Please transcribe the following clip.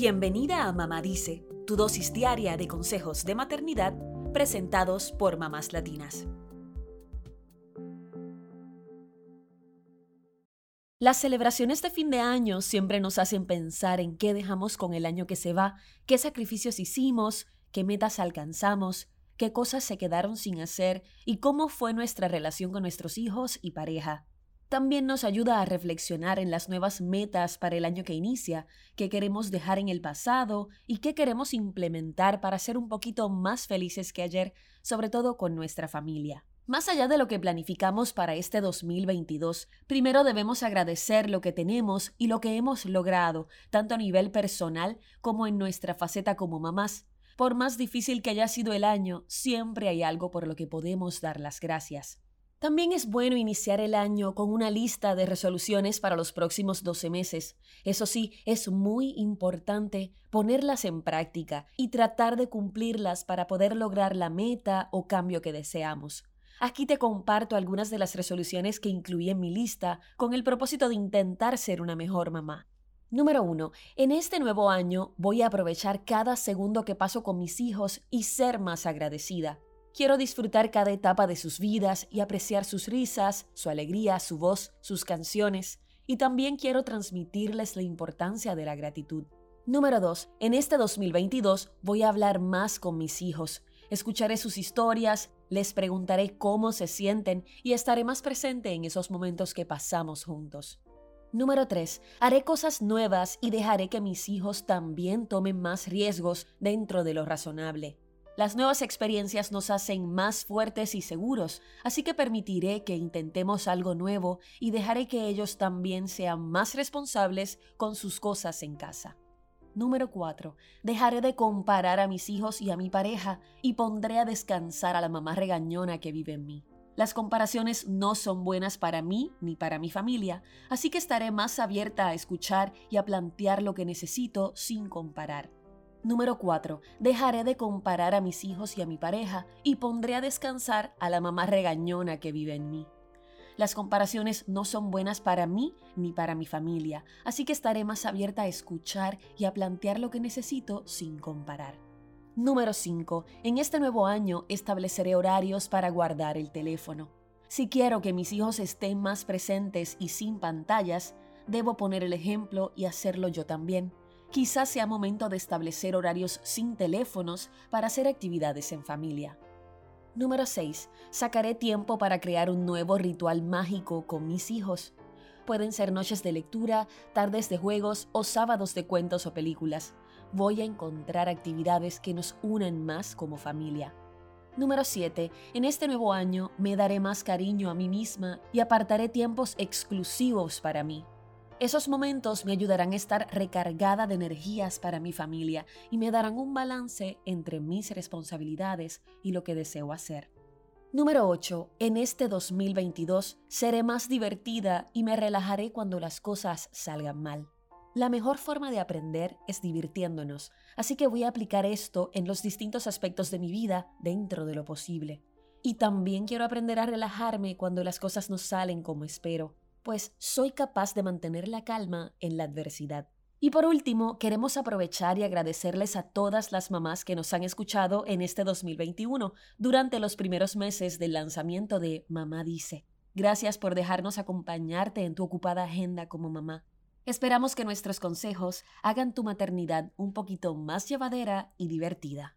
Bienvenida a Mamá Dice, tu dosis diaria de consejos de maternidad presentados por mamás latinas. Las celebraciones de fin de año siempre nos hacen pensar en qué dejamos con el año que se va, qué sacrificios hicimos, qué metas alcanzamos, qué cosas se quedaron sin hacer y cómo fue nuestra relación con nuestros hijos y pareja. También nos ayuda a reflexionar en las nuevas metas para el año que inicia, qué queremos dejar en el pasado y qué queremos implementar para ser un poquito más felices que ayer, sobre todo con nuestra familia. Más allá de lo que planificamos para este 2022, primero debemos agradecer lo que tenemos y lo que hemos logrado, tanto a nivel personal como en nuestra faceta como mamás. Por más difícil que haya sido el año, siempre hay algo por lo que podemos dar las gracias. También es bueno iniciar el año con una lista de resoluciones para los próximos 12 meses. Eso sí, es muy importante ponerlas en práctica y tratar de cumplirlas para poder lograr la meta o cambio que deseamos. Aquí te comparto algunas de las resoluciones que incluí en mi lista con el propósito de intentar ser una mejor mamá. Número 1. En este nuevo año voy a aprovechar cada segundo que paso con mis hijos y ser más agradecida. Quiero disfrutar cada etapa de sus vidas y apreciar sus risas, su alegría, su voz, sus canciones, y también quiero transmitirles la importancia de la gratitud. Número 2. En este 2022 voy a hablar más con mis hijos. Escucharé sus historias, les preguntaré cómo se sienten y estaré más presente en esos momentos que pasamos juntos. Número 3. Haré cosas nuevas y dejaré que mis hijos también tomen más riesgos dentro de lo razonable. Las nuevas experiencias nos hacen más fuertes y seguros, así que permitiré que intentemos algo nuevo y dejaré que ellos también sean más responsables con sus cosas en casa. Número 4. Dejaré de comparar a mis hijos y a mi pareja y pondré a descansar a la mamá regañona que vive en mí. Las comparaciones no son buenas para mí ni para mi familia, así que estaré más abierta a escuchar y a plantear lo que necesito sin comparar. Número 4. Dejaré de comparar a mis hijos y a mi pareja y pondré a descansar a la mamá regañona que vive en mí. Las comparaciones no son buenas para mí ni para mi familia, así que estaré más abierta a escuchar y a plantear lo que necesito sin comparar. Número 5. En este nuevo año estableceré horarios para guardar el teléfono. Si quiero que mis hijos estén más presentes y sin pantallas, debo poner el ejemplo y hacerlo yo también. Quizás sea momento de establecer horarios sin teléfonos para hacer actividades en familia. Número 6. Sacaré tiempo para crear un nuevo ritual mágico con mis hijos. Pueden ser noches de lectura, tardes de juegos o sábados de cuentos o películas. Voy a encontrar actividades que nos unen más como familia. Número 7. En este nuevo año me daré más cariño a mí misma y apartaré tiempos exclusivos para mí. Esos momentos me ayudarán a estar recargada de energías para mi familia y me darán un balance entre mis responsabilidades y lo que deseo hacer. Número 8. En este 2022 seré más divertida y me relajaré cuando las cosas salgan mal. La mejor forma de aprender es divirtiéndonos, así que voy a aplicar esto en los distintos aspectos de mi vida dentro de lo posible. Y también quiero aprender a relajarme cuando las cosas no salen como espero pues soy capaz de mantener la calma en la adversidad. Y por último, queremos aprovechar y agradecerles a todas las mamás que nos han escuchado en este 2021 durante los primeros meses del lanzamiento de Mamá Dice. Gracias por dejarnos acompañarte en tu ocupada agenda como mamá. Esperamos que nuestros consejos hagan tu maternidad un poquito más llevadera y divertida.